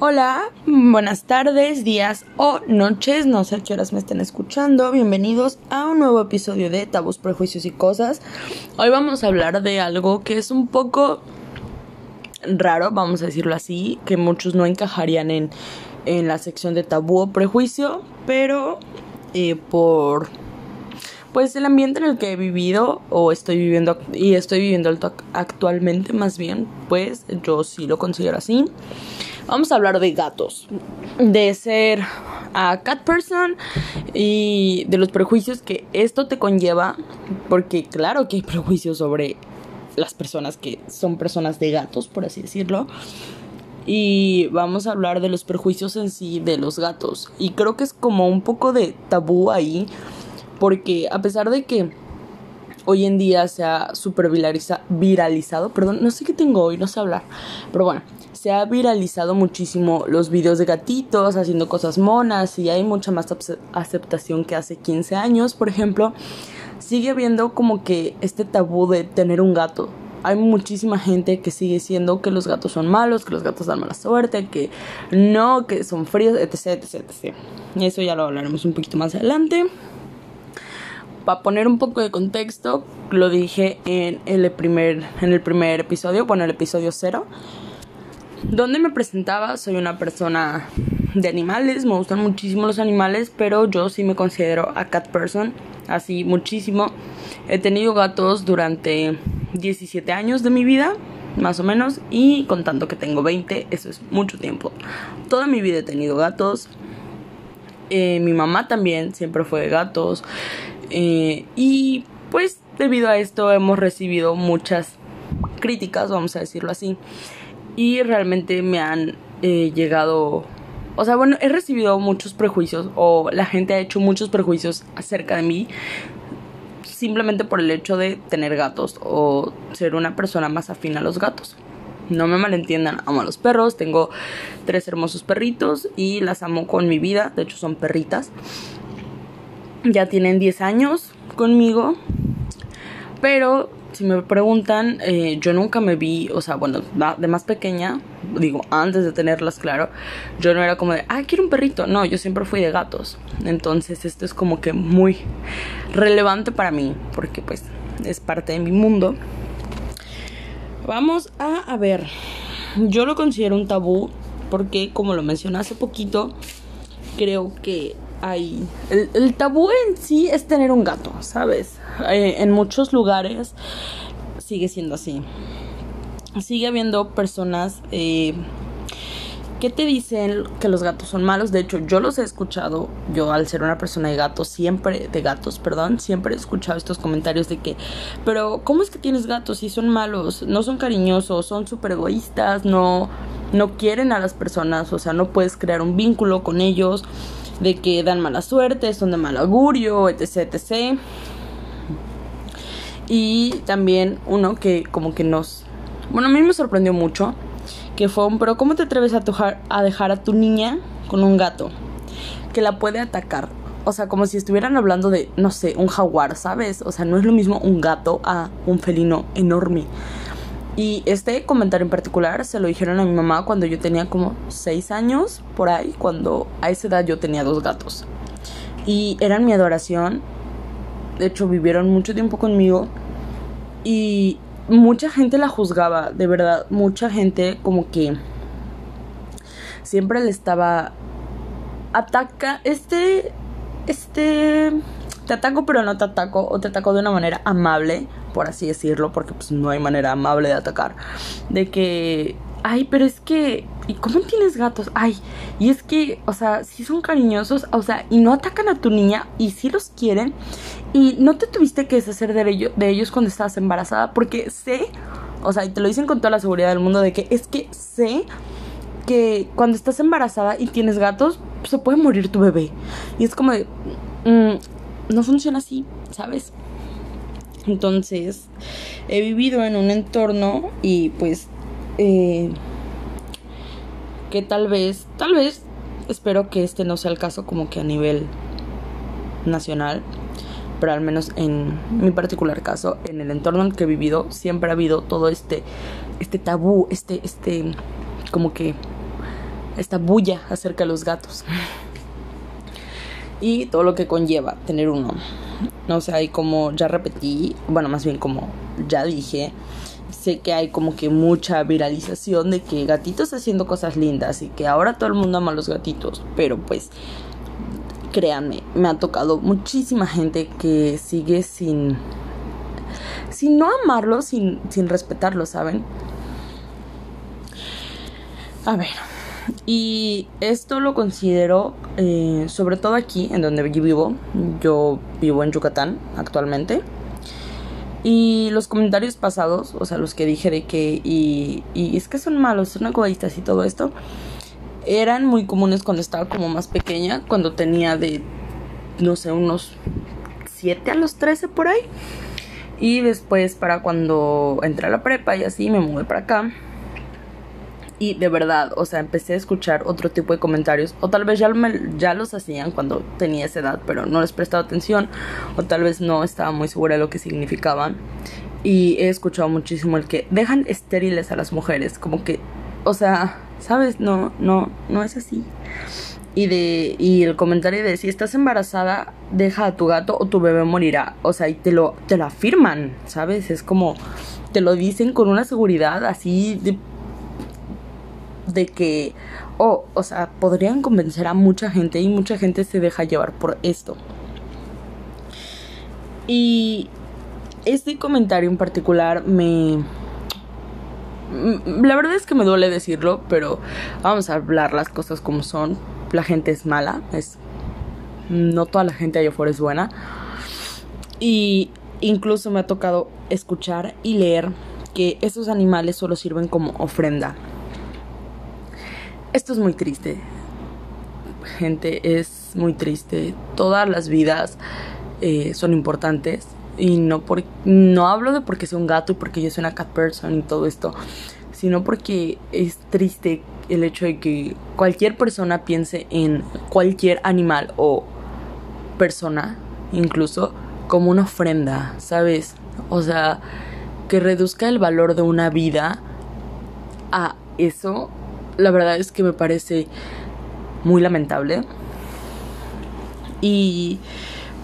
Hola, buenas tardes, días o noches, no sé a qué horas me estén escuchando. Bienvenidos a un nuevo episodio de Tabús, Prejuicios y Cosas. Hoy vamos a hablar de algo que es un poco raro, vamos a decirlo así, que muchos no encajarían en, en la sección de tabú o prejuicio, pero eh, por pues el ambiente en el que he vivido o estoy viviendo y estoy viviendo actualmente más bien, pues yo sí lo considero así. Vamos a hablar de gatos, de ser a cat person y de los prejuicios que esto te conlleva, porque claro que hay prejuicios sobre las personas que son personas de gatos, por así decirlo. Y vamos a hablar de los prejuicios en sí de los gatos. Y creo que es como un poco de tabú ahí, porque a pesar de que hoy en día se ha super viralizado, perdón, no sé qué tengo hoy, no sé hablar, pero bueno, se ha viralizado muchísimo los videos de gatitos haciendo cosas monas y hay mucha más aceptación que hace 15 años, por ejemplo. Sigue habiendo como que este tabú de tener un gato. Hay muchísima gente que sigue diciendo que los gatos son malos, que los gatos dan mala suerte, que no, que son fríos, etc, etc, etc. Eso ya lo hablaremos un poquito más adelante. Para poner un poco de contexto, lo dije en el primer, en el primer episodio, bueno, el episodio cero donde me presentaba, soy una persona de animales, me gustan muchísimo los animales, pero yo sí me considero a cat person, así muchísimo. He tenido gatos durante 17 años de mi vida, más o menos, y contando que tengo 20, eso es mucho tiempo. Toda mi vida he tenido gatos. Eh, mi mamá también siempre fue de gatos. Eh, y pues debido a esto hemos recibido muchas críticas, vamos a decirlo así y realmente me han eh, llegado o sea, bueno, he recibido muchos prejuicios o la gente ha hecho muchos prejuicios acerca de mí simplemente por el hecho de tener gatos o ser una persona más afín a los gatos. No me malentiendan, amo a los perros, tengo tres hermosos perritos y las amo con mi vida, de hecho son perritas. Ya tienen 10 años conmigo, pero si me preguntan, eh, yo nunca me vi, o sea, bueno, de más pequeña, digo, antes de tenerlas, claro, yo no era como de, ah, quiero un perrito. No, yo siempre fui de gatos. Entonces, esto es como que muy relevante para mí, porque pues es parte de mi mundo. Vamos a, a ver, yo lo considero un tabú porque, como lo mencioné hace poquito, creo que hay... El, tabú en sí es tener un gato, ¿sabes? Eh, en muchos lugares sigue siendo así. Sigue habiendo personas eh, que te dicen que los gatos son malos. De hecho, yo los he escuchado. Yo, al ser una persona de gatos, siempre, de gatos, perdón, siempre he escuchado estos comentarios de que, pero, ¿cómo es que tienes gatos si son malos? No son cariñosos, son súper egoístas, no, no quieren a las personas, o sea, no puedes crear un vínculo con ellos de que dan mala suerte, son de mal augurio, etc, etc. Y también uno que como que nos... Bueno, a mí me sorprendió mucho, que fue un, pero ¿cómo te atreves a, a dejar a tu niña con un gato que la puede atacar? O sea, como si estuvieran hablando de, no sé, un jaguar, ¿sabes? O sea, no es lo mismo un gato a un felino enorme. Y este comentario en particular se lo dijeron a mi mamá cuando yo tenía como 6 años, por ahí, cuando a esa edad yo tenía dos gatos. Y eran mi adoración. De hecho, vivieron mucho tiempo conmigo. Y mucha gente la juzgaba, de verdad. Mucha gente como que siempre le estaba... Ataca... Este... Este te ataco pero no te ataco o te ataco de una manera amable, por así decirlo, porque pues no hay manera amable de atacar. De que, ay, pero es que, ¿y cómo tienes gatos? Ay, y es que, o sea, si son cariñosos, o sea, y no atacan a tu niña y si los quieren y no te tuviste que deshacer de, ellos, de ellos cuando estabas embarazada, porque sé, o sea, y te lo dicen con toda la seguridad del mundo de que es que sé que cuando estás embarazada y tienes gatos, se puede morir tu bebé. Y es como de, mm, no funciona así, ¿sabes? Entonces, he vivido en un entorno y pues eh, que tal vez, tal vez, espero que este no sea el caso como que a nivel nacional, pero al menos en mi particular caso, en el entorno en que he vivido, siempre ha habido todo este, este tabú, este, este, como que esta bulla acerca de los gatos. Y todo lo que conlleva tener uno. No sé, hay como ya repetí, bueno, más bien como ya dije, sé que hay como que mucha viralización de que gatitos haciendo cosas lindas y que ahora todo el mundo ama a los gatitos, pero pues créanme, me ha tocado muchísima gente que sigue sin sin no amarlos, sin, sin respetarlos, ¿saben? A ver, y esto lo considero, eh, sobre todo aquí, en donde yo vivo. Yo vivo en Yucatán actualmente. Y los comentarios pasados, o sea, los que dije de que, y, es que son malos, son egoístas y todo esto, eran muy comunes cuando estaba como más pequeña, cuando tenía de, no sé, unos 7 a los 13 por ahí. Y después para cuando entré a la prepa y así me mudé para acá y de verdad, o sea, empecé a escuchar otro tipo de comentarios. O tal vez ya, ya los hacían cuando tenía esa edad, pero no les prestaba atención. O tal vez no estaba muy segura de lo que significaban. Y he escuchado muchísimo el que dejan estériles a las mujeres. Como que, o sea, ¿sabes? No, no, no es así. Y, de, y el comentario de si estás embarazada, deja a tu gato o tu bebé morirá. O sea, y te lo, te lo afirman, ¿sabes? Es como, te lo dicen con una seguridad así de de que, oh, o sea, podrían convencer a mucha gente y mucha gente se deja llevar por esto. Y este comentario en particular me... La verdad es que me duele decirlo, pero vamos a hablar las cosas como son. La gente es mala, es no toda la gente allá afuera es buena. Y incluso me ha tocado escuchar y leer que esos animales solo sirven como ofrenda esto es muy triste. Gente, es muy triste. Todas las vidas eh, son importantes. Y no, por, no hablo de porque soy un gato y porque yo soy una cat person y todo esto. Sino porque es triste el hecho de que cualquier persona piense en cualquier animal o persona, incluso, como una ofrenda, ¿sabes? O sea, que reduzca el valor de una vida a eso la verdad es que me parece muy lamentable. Y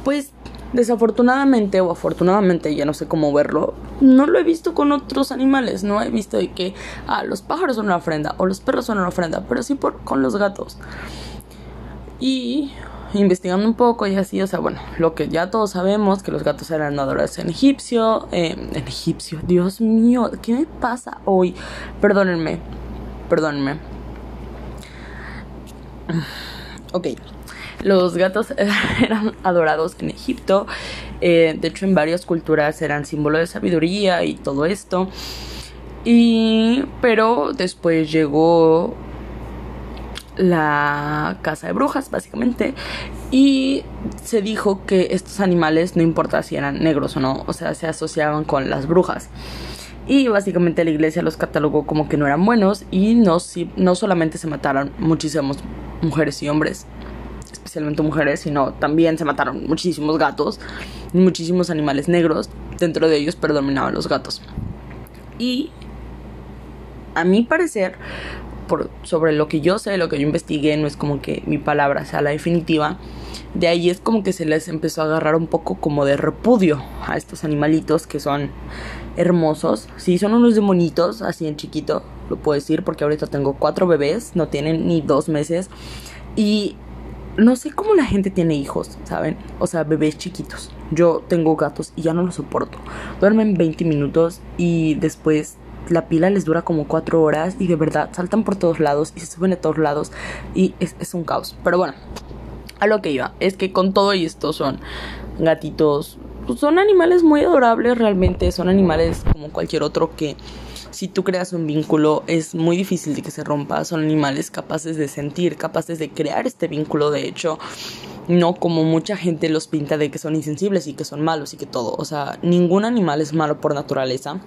pues desafortunadamente o afortunadamente, ya no sé cómo verlo, no lo he visto con otros animales, no he visto de que ah, los pájaros son una ofrenda o los perros son una ofrenda, pero sí por, con los gatos. Y investigando un poco y así, o sea, bueno, lo que ya todos sabemos, que los gatos eran adorados en egipcio, eh, en egipcio, Dios mío, ¿qué me pasa hoy? Perdónenme, perdónenme. Ok, los gatos eran adorados en Egipto, eh, de hecho en varias culturas eran símbolo de sabiduría y todo esto. Y pero después llegó la casa de brujas, básicamente, y se dijo que estos animales, no importa si eran negros o no, o sea, se asociaban con las brujas. Y básicamente la iglesia los catalogó como que no eran buenos y no, si, no solamente se mataron muchísimas mujeres y hombres, especialmente mujeres, sino también se mataron muchísimos gatos y muchísimos animales negros. Dentro de ellos predominaban los gatos. Y a mi parecer, por, sobre lo que yo sé, lo que yo investigué, no es como que mi palabra sea la definitiva. De ahí es como que se les empezó a agarrar un poco como de repudio a estos animalitos que son hermosos. Sí, son unos demonitos, así en chiquito, lo puedo decir, porque ahorita tengo cuatro bebés, no tienen ni dos meses. Y no sé cómo la gente tiene hijos, ¿saben? O sea, bebés chiquitos. Yo tengo gatos y ya no los soporto. Duermen 20 minutos y después la pila les dura como cuatro horas y de verdad saltan por todos lados y se suben a todos lados y es, es un caos. Pero bueno, a lo que iba, es que con todo esto son gatitos pues, son animales muy adorables realmente, son animales como cualquier otro que si tú creas un vínculo es muy difícil de que se rompa, son animales capaces de sentir, capaces de crear este vínculo de hecho, no como mucha gente los pinta de que son insensibles y que son malos y que todo, o sea, ningún animal es malo por naturaleza.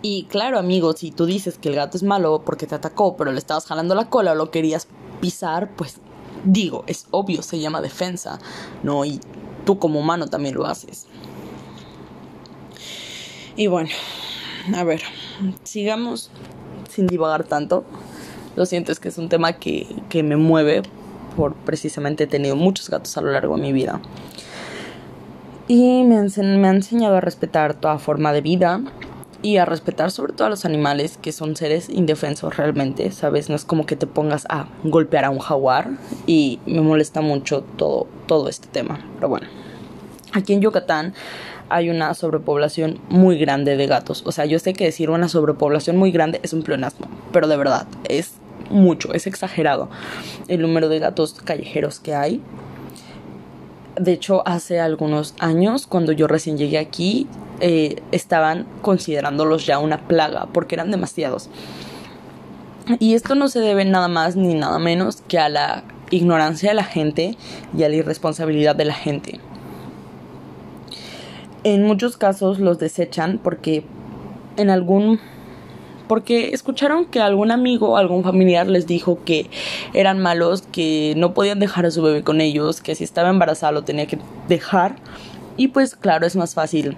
Y claro, amigo, si tú dices que el gato es malo porque te atacó, pero le estabas jalando la cola o lo querías pisar, pues digo, es obvio, se llama defensa, ¿no? Y tú como humano también lo haces. Y bueno, a ver, sigamos sin divagar tanto. Lo siento, es que es un tema que, que me mueve por precisamente he tenido muchos gatos a lo largo de mi vida. Y me, me ha enseñado a respetar toda forma de vida y a respetar sobre todo a los animales que son seres indefensos realmente, ¿sabes? No es como que te pongas a golpear a un jaguar y me molesta mucho todo, todo este tema. Pero bueno, aquí en Yucatán hay una sobrepoblación muy grande de gatos. O sea, yo sé que decir una sobrepoblación muy grande es un pleonasmo, pero de verdad es mucho, es exagerado el número de gatos callejeros que hay. De hecho, hace algunos años, cuando yo recién llegué aquí, eh, estaban considerándolos ya una plaga porque eran demasiados. Y esto no se debe nada más ni nada menos que a la ignorancia de la gente y a la irresponsabilidad de la gente. En muchos casos los desechan porque en algún porque escucharon que algún amigo algún familiar les dijo que eran malos, que no podían dejar a su bebé con ellos, que si estaba embarazada lo tenía que dejar y pues claro es más fácil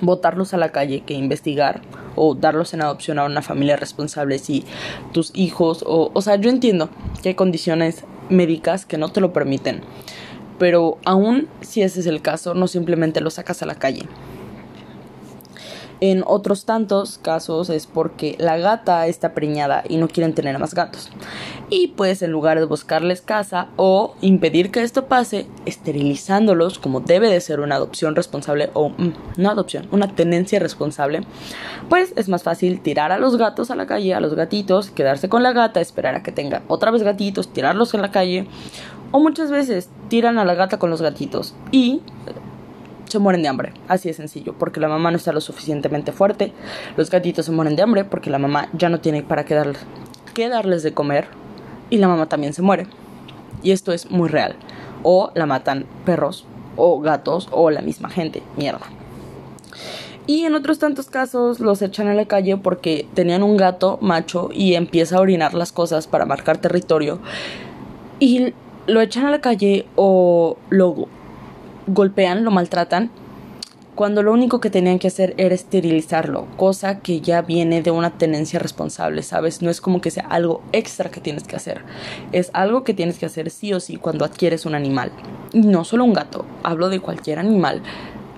botarlos a la calle que investigar o darlos en adopción a una familia responsable si tus hijos o o sea yo entiendo que hay condiciones médicas que no te lo permiten pero aún si ese es el caso, no simplemente lo sacas a la calle. En otros tantos casos es porque la gata está preñada y no quieren tener más gatos. Y pues en lugar de buscarles casa o impedir que esto pase, esterilizándolos como debe de ser una adopción responsable o mm, no adopción, una tenencia responsable, pues es más fácil tirar a los gatos a la calle, a los gatitos, quedarse con la gata, esperar a que tenga otra vez gatitos, tirarlos en la calle o muchas veces tiran a la gata con los gatitos y se mueren de hambre. Así de sencillo, porque la mamá no está lo suficientemente fuerte. Los gatitos se mueren de hambre porque la mamá ya no tiene para qué, darles de comer y la mamá también se muere. Y esto es muy real. O la matan perros o gatos o la misma gente. Mierda. Y en otros tantos casos los echan a la calle porque tenían un gato macho y empieza a orinar las cosas para marcar territorio. Y lo echan a la calle o lo golpean, lo maltratan, cuando lo único que tenían que hacer era esterilizarlo, cosa que ya viene de una tenencia responsable, ¿sabes? No es como que sea algo extra que tienes que hacer, es algo que tienes que hacer sí o sí cuando adquieres un animal. Y no solo un gato, hablo de cualquier animal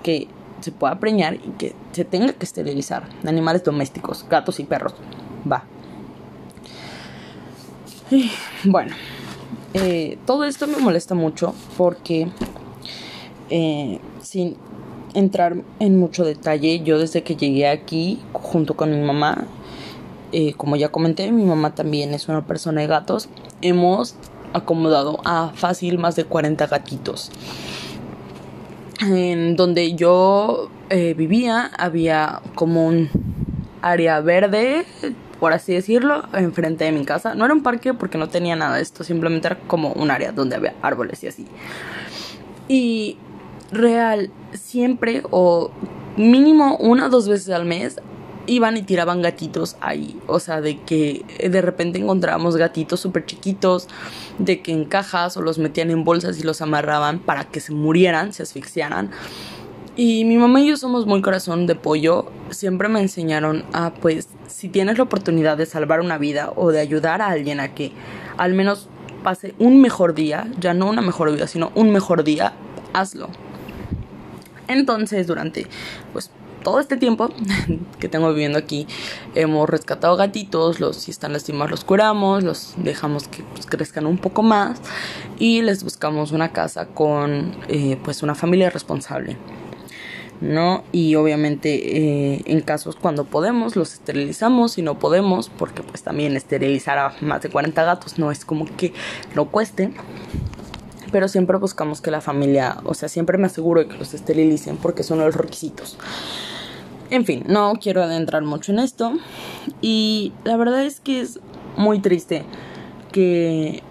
que se pueda preñar y que se tenga que esterilizar. Animales domésticos, gatos y perros. Va. bueno, eh, todo esto me molesta mucho porque eh, sin entrar en mucho detalle, yo desde que llegué aquí junto con mi mamá, eh, como ya comenté, mi mamá también es una persona de gatos, hemos acomodado a fácil más de 40 gatitos. En donde yo eh, vivía había como un área verde, por así decirlo, enfrente de mi casa. No era un parque porque no tenía nada de esto, simplemente era como un área donde había árboles y así. Y real, siempre o mínimo una o dos veces al mes iban y tiraban gatitos ahí. O sea, de que de repente encontrábamos gatitos súper chiquitos, de que en cajas o los metían en bolsas y los amarraban para que se murieran, se asfixiaran. Y mi mamá y yo somos muy corazón de pollo. Siempre me enseñaron a, pues, si tienes la oportunidad de salvar una vida o de ayudar a alguien a que al menos pase un mejor día, ya no una mejor vida, sino un mejor día, hazlo. Entonces, durante pues todo este tiempo que tengo viviendo aquí, hemos rescatado gatitos, los si están lastimados los curamos, los dejamos que pues, crezcan un poco más y les buscamos una casa con eh, pues una familia responsable. ¿no? Y obviamente eh, en casos cuando podemos los esterilizamos y no podemos, porque pues también esterilizar a más de 40 gatos no es como que no cueste pero siempre buscamos que la familia, o sea, siempre me aseguro de que los esterilicen porque son los requisitos. En fin, no quiero adentrar mucho en esto y la verdad es que es muy triste que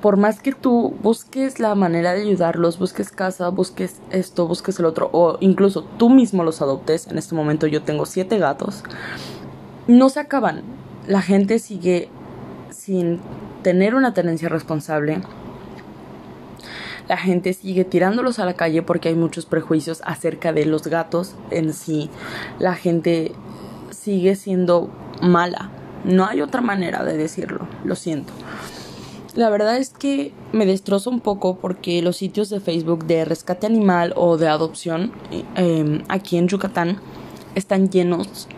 por más que tú busques la manera de ayudarlos, busques casa, busques esto, busques el otro, o incluso tú mismo los adoptes, en este momento yo tengo siete gatos, no se acaban. La gente sigue sin tener una tenencia responsable, la gente sigue tirándolos a la calle porque hay muchos prejuicios acerca de los gatos en sí. La gente sigue siendo mala, No hay otra manera de decirlo, lo siento. La verdad es que me destrozo un poco porque los sitios de Facebook de rescate animal o de adopción em, aquí en Yucatán están llenos,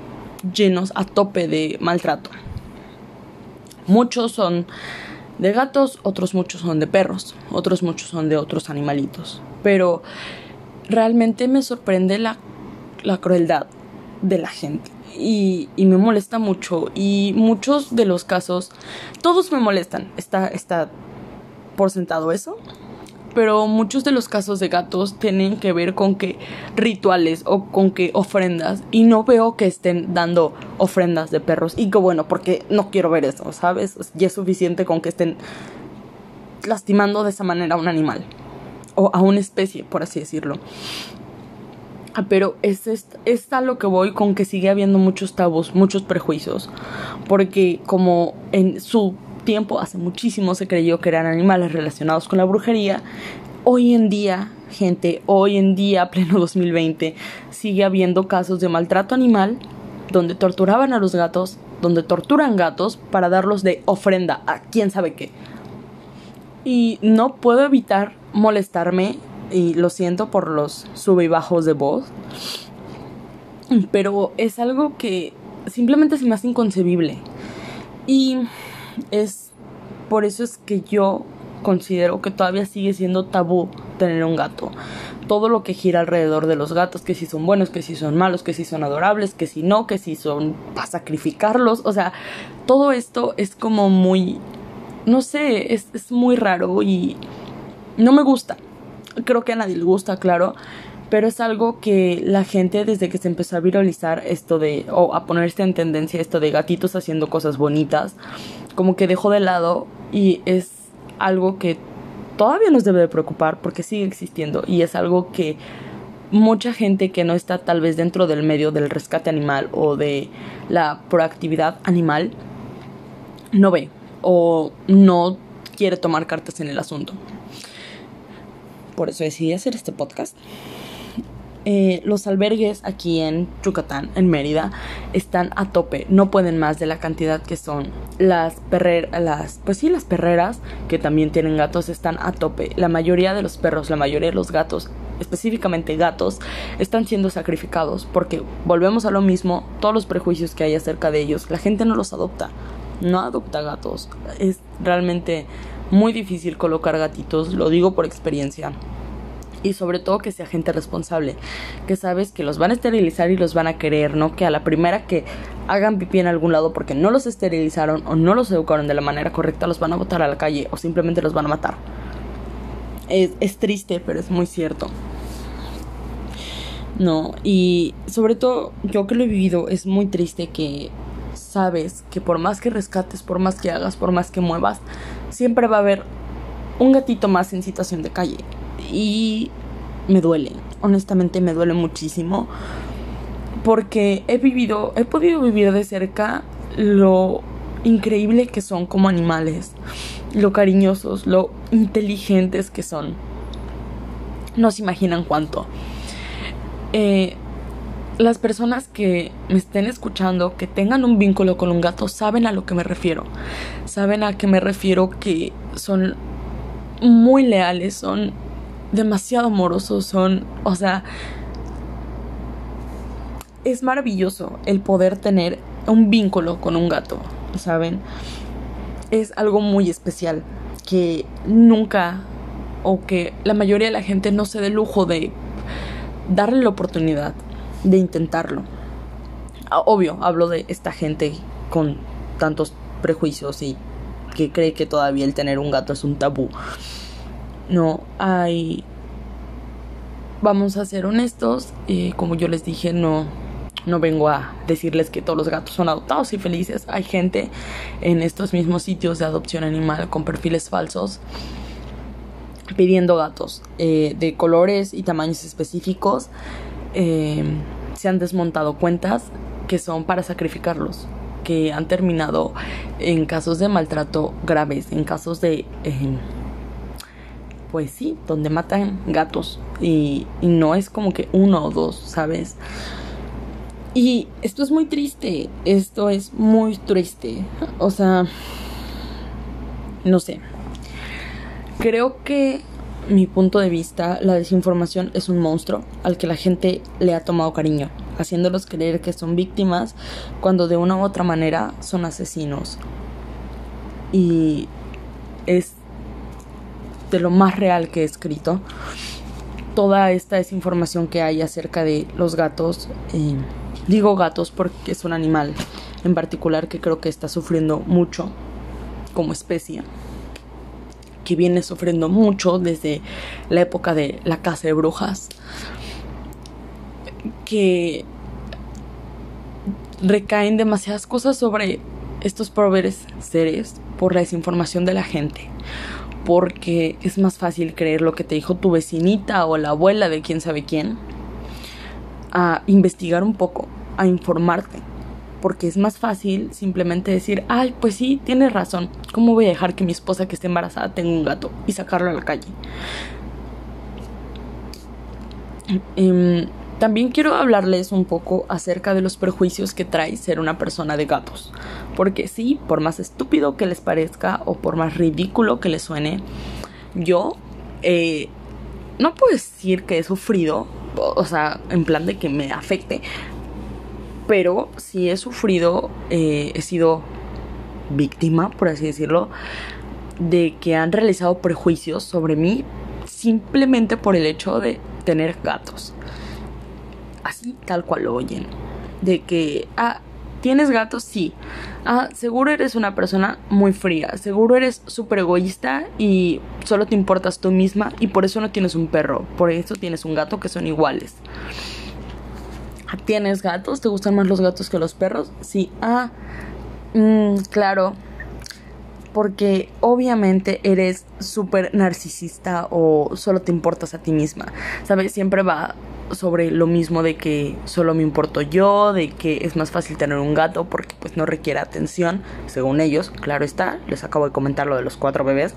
llenos a tope de maltrato. Muchos son de gatos, otros muchos son de perros, otros muchos son de otros animalitos. Pero realmente me sorprende la, la crueldad de la gente. Y, y, me molesta mucho. Y muchos de los casos, todos me molestan, está, está por sentado eso, pero muchos de los casos de gatos tienen que ver con que rituales o con que ofrendas y no veo que estén dando ofrendas de perros y que bueno, porque no quiero ver eso, ¿sabes? Ya es suficiente con que estén lastimando de esa manera a un animal o a una especie, por así decirlo. Ah, pero es, es, a lo que voy con que sigue habiendo muchos tabús, muchos prejuicios. Porque como en su tiempo, hace muchísimo, se creyó que eran animales relacionados con la brujería, hoy en día, gente, hoy en día, pleno 2020, sigue habiendo casos de maltrato animal donde torturaban a los gatos, donde torturan gatos para darlos de ofrenda a quién sabe qué. Y no puedo evitar molestarme y lo siento por los sube y bajos de voz, pero es algo que simplemente se me hace inconcebible. Y es por eso es que yo considero que todavía sigue siendo tabú tener un gato. Todo lo que gira alrededor de los gatos, que si son buenos, que si son malos, que si son adorables, que si no, que si son para sacrificarlos. O sea, todo esto es como muy, no sé, es, es muy raro y no me gusta creo que a nadie le gusta, claro, pero es algo que la gente desde que se empezó a viralizar esto de, o a ponerse en tendencia esto de gatitos haciendo cosas bonitas, como que dejó de lado y es algo que todavía nos debe de preocupar porque sigue existiendo y es algo que mucha gente que no está tal vez dentro del medio del rescate animal o de la proactividad animal no ve o no quiere tomar cartas en el asunto por eso decidí hacer este podcast. Eh, los albergues aquí en Yucatán, en Mérida, están a tope, no pueden más de la cantidad que son. Las perreras, pues sí, las perreras que también tienen gatos están a tope. La mayoría de los perros, la mayoría de los gatos, específicamente gatos, están siendo sacrificados porque volvemos a lo mismo, todos los prejuicios que hay acerca de ellos, la gente no los adopta, no adopta gatos. Es realmente muy difícil colocar gatitos, lo digo por experiencia. Y sobre todo que sea gente responsable, que sabes que los van a esterilizar y los van a querer, no que a la primera que hagan pipí en algún lado porque no los esterilizaron o no los educaron de la manera correcta, los van a botar a la calle o simplemente los van a matar. Es, es triste, pero es muy cierto. No, y sobre todo yo que lo he vivido, es muy triste que sabes que por más que rescates, por más que hagas, por más que muevas, siempre va a haber un gatito más en situación de calle. Y me duele, honestamente me duele muchísimo. Porque he vivido, he podido vivir de cerca lo increíble que son como animales, lo cariñosos, lo inteligentes que son. No se imaginan cuánto. Eh, las personas que me estén escuchando, que tengan un vínculo con un gato, saben a lo que me refiero. Saben a qué me refiero que son muy leales, son demasiado amorosos, son, o sea, es maravilloso el poder tener un vínculo con un gato, ¿saben? Es algo muy especial que nunca o que la mayoría de la gente no se dé lujo de darle la oportunidad de intentarlo. Ah, obvio, hablo de esta gente con tantos prejuicios y que cree que todavía el tener un gato es un tabú. No, hay... Vamos a ser honestos, eh, como yo les dije, no, no vengo a decirles que todos los gatos son adoptados y felices. Hay gente en estos mismos sitios de adopción animal con perfiles falsos pidiendo gatos eh, de colores y tamaños específicos eh, se han desmontado cuentas que son para sacrificarlos, que han terminado en casos de maltrato graves, en casos de... pues sí, donde matan gatos y, no es como que uno o dos, ¿sabes? Y esto es muy triste, esto es muy triste. O sea, no sé. Creo que mi punto de vista, la desinformación es un monstruo al que la gente le ha tomado cariño, haciéndolos creer que son víctimas cuando de una u otra manera son asesinos. Y es de lo más real que he escrito. Toda esta desinformación que hay acerca de los gatos. Digo gatos porque es un animal en particular que creo que está sufriendo mucho como especie que viene sufriendo mucho desde la época de la casa de brujas, que recaen demasiadas cosas sobre estos pobres seres por la desinformación de la gente. Porque es más fácil creer lo que te dijo tu vecinita o la abuela de quién sabe quién. A investigar un poco, a informarte porque es más fácil simplemente decir, ay, pues sí, tienes razón, ¿cómo voy a dejar que mi esposa que esté embarazada tenga un gato y sacarlo a la calle? Em, también quiero hablarles un poco acerca de los prejuicios que trae ser una persona de gatos. Porque sí, por más estúpido que les parezca o por más ridículo que les suene, yo eh, no puedo decir que he sufrido, o sea, en plan de que me afecte, pero sí he sufrido, eh, he sido víctima, por así decirlo, de que han realizado prejuicios sobre mí simplemente por el hecho de tener gatos. Así tal cual lo oyen. De que, ah, ¿tienes gatos? Sí. Ah, seguro eres una persona muy fría. Seguro eres súper egoísta y solo te importas tú misma y por eso no tienes un perro. Por eso tienes un gato que son iguales. ¿Tienes gatos? ¿Te gustan más los gatos que los perros? Sí. Ah, mm, claro. Porque obviamente eres súper narcisista o solo te importas a ti misma. ¿Sabes? Siempre va sobre lo mismo de que solo me importo yo, de que es más fácil tener un gato porque pues no requiere atención, según ellos, claro está, les acabo de comentar lo de los cuatro bebés,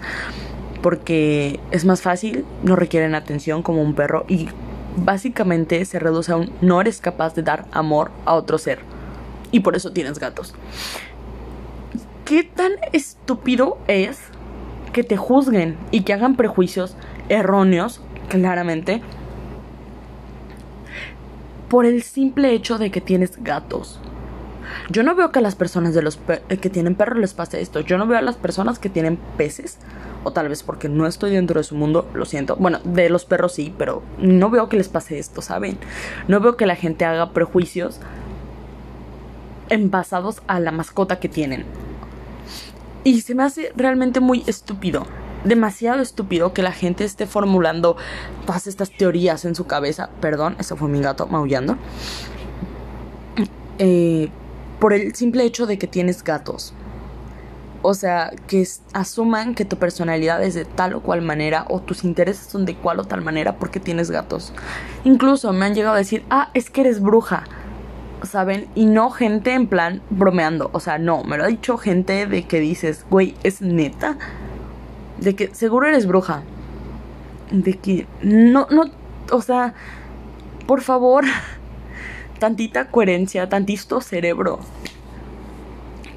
porque es más fácil, no requieren atención como un perro y básicamente se reduce a un no eres capaz de dar amor a otro ser. Y por eso tienes gatos. ¿Qué tan estúpido es que te juzguen y que hagan prejuicios erróneos, claramente, por el simple hecho de que tienes gatos? Yo no veo que a las personas de los que tienen perros les pase esto. Yo no veo a las personas que tienen peces o tal vez porque no estoy dentro de su mundo, lo siento. Bueno, de los perros sí, pero no veo que les pase esto, ¿saben? No veo que la gente haga prejuicios envasados a la mascota que tienen. Y se me hace realmente muy estúpido, demasiado estúpido que la gente esté formulando todas estas teorías en su cabeza. Perdón, eso fue mi gato maullando. Eh, por el simple hecho de que tienes gatos. O sea, que asuman que tu personalidad es de tal o cual manera o tus intereses son de cual o tal manera porque tienes gatos. Incluso me han llegado a decir, ah, es que eres bruja. ¿Saben? Y no gente en plan bromeando. O sea, no, me lo ha dicho gente de que dices, güey, es neta. De que seguro eres bruja. De que no, no, o sea, por favor, tantita coherencia, tantito cerebro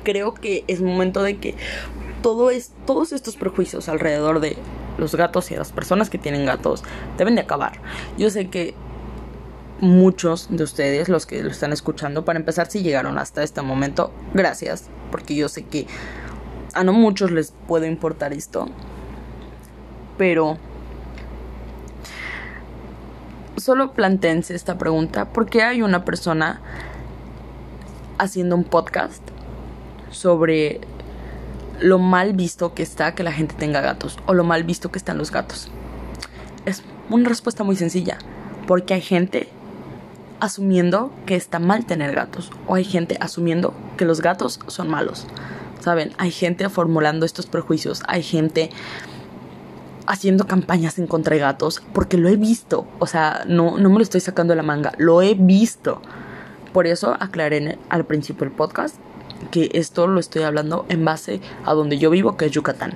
creo que es momento de que todo es, todos estos prejuicios alrededor de los gatos y las personas que tienen gatos deben de acabar. Yo sé que muchos de ustedes, los que lo están escuchando, para empezar, si llegaron hasta este momento, gracias, porque yo sé que a no muchos les puede importar esto, pero solo planteense esta pregunta, ¿por qué hay una persona haciendo un podcast sobre lo mal visto que está que la gente tenga gatos o lo mal visto que están los gatos. Es una respuesta muy sencilla, porque hay gente asumiendo que está mal tener gatos o hay gente asumiendo que los gatos son malos. ¿Saben? Hay gente formulando estos prejuicios, hay gente haciendo campañas en contra de gatos porque lo he visto, o sea, no, no me lo estoy sacando de la manga, lo he visto. Por eso aclaré al principio del podcast que esto lo estoy hablando en base a donde yo vivo, que es Yucatán.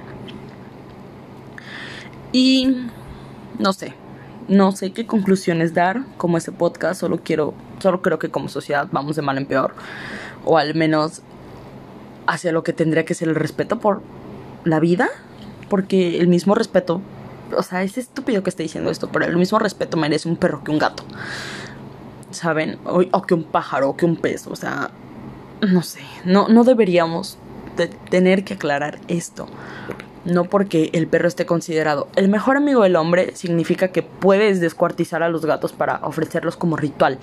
Y no sé, no sé qué conclusiones dar como ese podcast, solo quiero Solo creo que como sociedad vamos de mal en peor. O al menos hacia lo que tendría que ser el respeto por la vida. Porque el mismo respeto, o sea, es estúpido que esté diciendo esto, pero el mismo respeto merece un perro que un gato. ¿Saben? O, que un pájaro, o que un pez. O sea, no sé, no, no deberíamos de tener que aclarar esto. No porque el perro esté considerado el mejor amigo del hombre significa que puedes descuartizar a los gatos para ofrecerlos como ritual.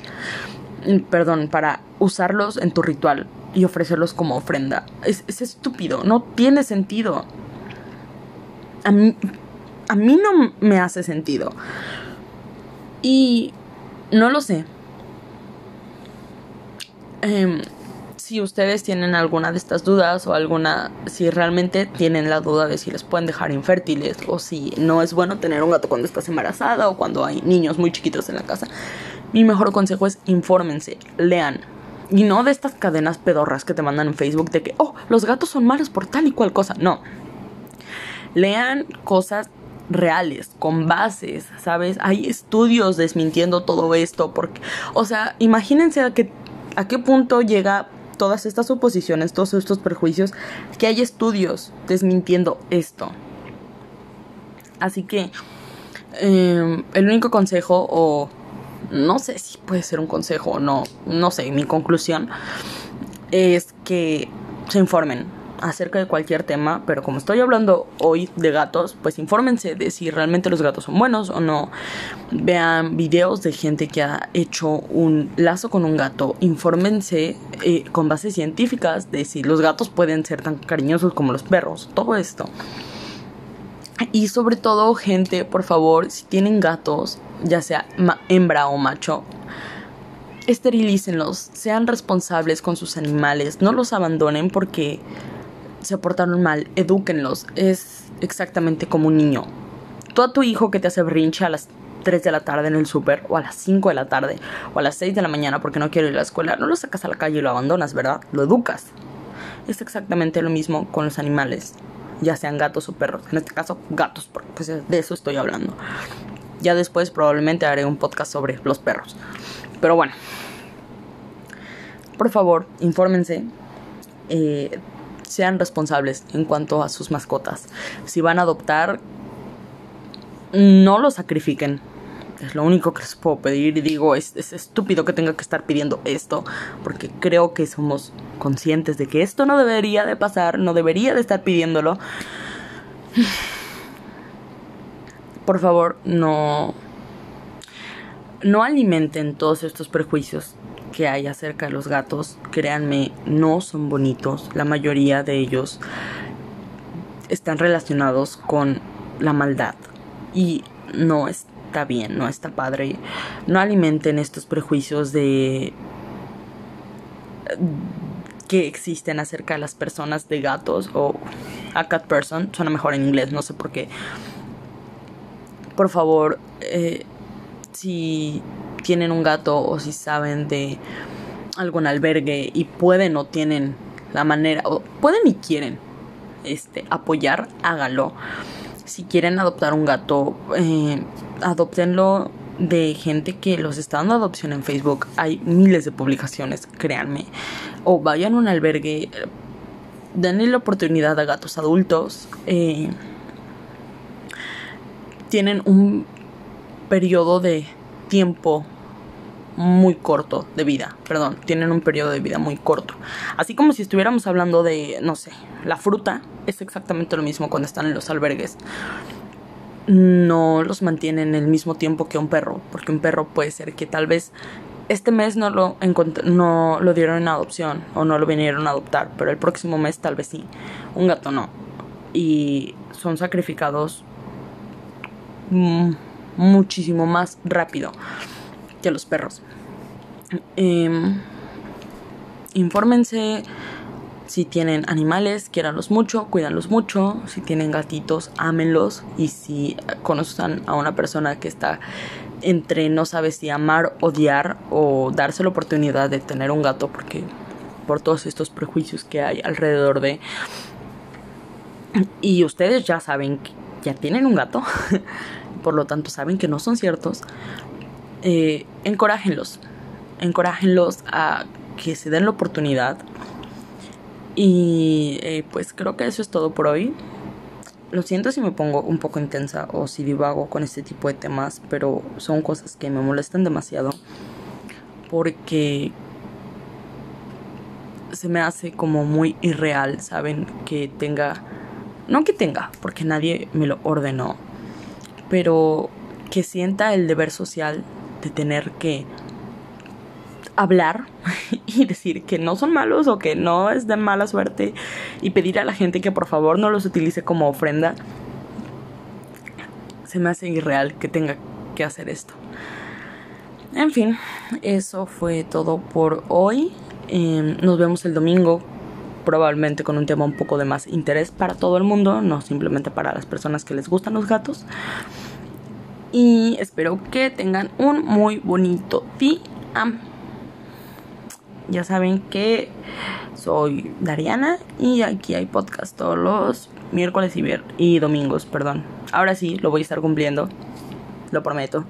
Perdón, para usarlos en tu ritual y ofrecerlos como ofrenda. Es, estúpido, no tiene sentido. A mí, a mí no me hace sentido. Y no lo sé. Eh, si ustedes tienen alguna de estas dudas o alguna, si realmente tienen la duda de si les pueden dejar infértiles o si no es bueno tener un gato cuando estás embarazada o cuando hay niños muy chiquitos en la casa, mi mejor consejo es infórmense, lean. Y no de estas cadenas pedorras que te mandan en Facebook de que, oh, los gatos son malos por tal y cual cosa. No. Lean cosas reales, con bases, ¿sabes? Hay estudios desmintiendo todo esto, porque, o sea, imagínense a, que, a qué punto llega todas estas suposiciones, todos estos prejuicios, que hay estudios desmintiendo esto. Así que em, el único consejo, o no sé si puede ser un consejo o no, no sé, mi conclusión es que se informen, acerca de cualquier tema, pero como estoy hablando hoy de gatos, pues infórmense de si realmente los gatos son buenos o no. Vean videos de gente que ha hecho un lazo con un gato. Infórmense eh, con bases científicas de si los gatos pueden ser tan cariñosos como los perros. Todo esto. Y sobre todo, gente, por favor, si tienen gatos, ya sea hembra o macho, esterilícenlos, sean responsables con sus animales, no los abandonen porque se portaron mal, edúquenlos. Es exactamente como un niño. Tú a tu hijo que te hace brinche a las 3 de la tarde en el súper, o a las 5 de la tarde, o a las 6 de la mañana porque no quiere ir a la escuela, no lo sacas a la calle y lo abandonas, ¿verdad? Lo educas. Es exactamente lo mismo con los animales, ya sean gatos o perros. En este caso, gatos, porque pues, de eso estoy hablando. Ya después probablemente haré un podcast sobre los perros. Pero bueno, por favor, infórmense. Eh, sean responsables en cuanto a sus mascotas. Si van a adoptar, no lo sacrifiquen. Es lo único que les puedo pedir y digo, es, es, estúpido que tenga que estar pidiendo esto, porque creo que somos conscientes de que esto no debería de pasar, no debería de estar pidiéndolo. Por favor, no... No alimenten todos estos prejuicios que hay acerca de los gatos, créanme, no son bonitos. La mayoría de ellos están relacionados con la maldad. Y no está bien, no está padre. No alimenten estos prejuicios de que existen acerca de las personas de gatos o a cat person, suena mejor en inglés, no sé por qué. Por favor, eh, si tienen un gato o si saben de algún albergue y pueden o tienen la manera, o pueden y quieren este, apoyar, hágalo. Si quieren adoptar un gato, eh, adoptenlo de gente que los está dando adopción en Facebook. Hay miles de publicaciones, créanme. O vayan a un albergue, denle la oportunidad a gatos adultos. Eh, tienen un periodo de tiempo muy corto de vida, perdón, tienen un periodo de vida muy corto. Así como si estuviéramos hablando de, no sé, la fruta, es exactamente lo mismo cuando están en los albergues. No los mantienen el mismo tiempo que un perro, porque un perro puede ser que tal vez este mes no lo, no lo dieron en adopción o no lo vinieron a adoptar, pero el próximo mes tal vez sí. Un gato no. Y son sacrificados muchísimo más rápido que los perros. Em, infórmense si tienen animales, quiéranlos mucho, cuídanlos mucho. Si tienen gatitos, ámenlos. Y si conozcan a una persona que está entre no sabe si amar, odiar o darse la oportunidad de tener un gato, porque por todos estos prejuicios que hay alrededor de. Y ustedes ya saben ya tienen un gato, por lo tanto saben que no son ciertos. Eh, encorájenlos, encorájenlos a que se den la oportunidad. Y eh, pues creo que eso es todo por hoy. Lo siento si me pongo un poco intensa o si divago con este tipo de temas, pero son cosas que me molestan demasiado porque se me hace como muy irreal, ¿saben? Que tenga, no que tenga, porque nadie me lo ordenó, pero que sienta el deber social de tener que hablar y decir que no son malos o que no es de mala suerte y pedir a la gente que por favor no los utilice como ofrenda, se me hace irreal que tenga que hacer esto. En fin, eso fue todo por hoy. Em, nos vemos el domingo, probablemente con un tema un poco de más interés para todo el mundo, no simplemente para las personas que les gustan los gatos. Y espero que tengan un muy bonito día. Ya saben que soy Dariana y aquí hay podcast todos los miércoles y, y domingos, perdón. Ahora sí, lo voy a estar cumpliendo, lo prometo.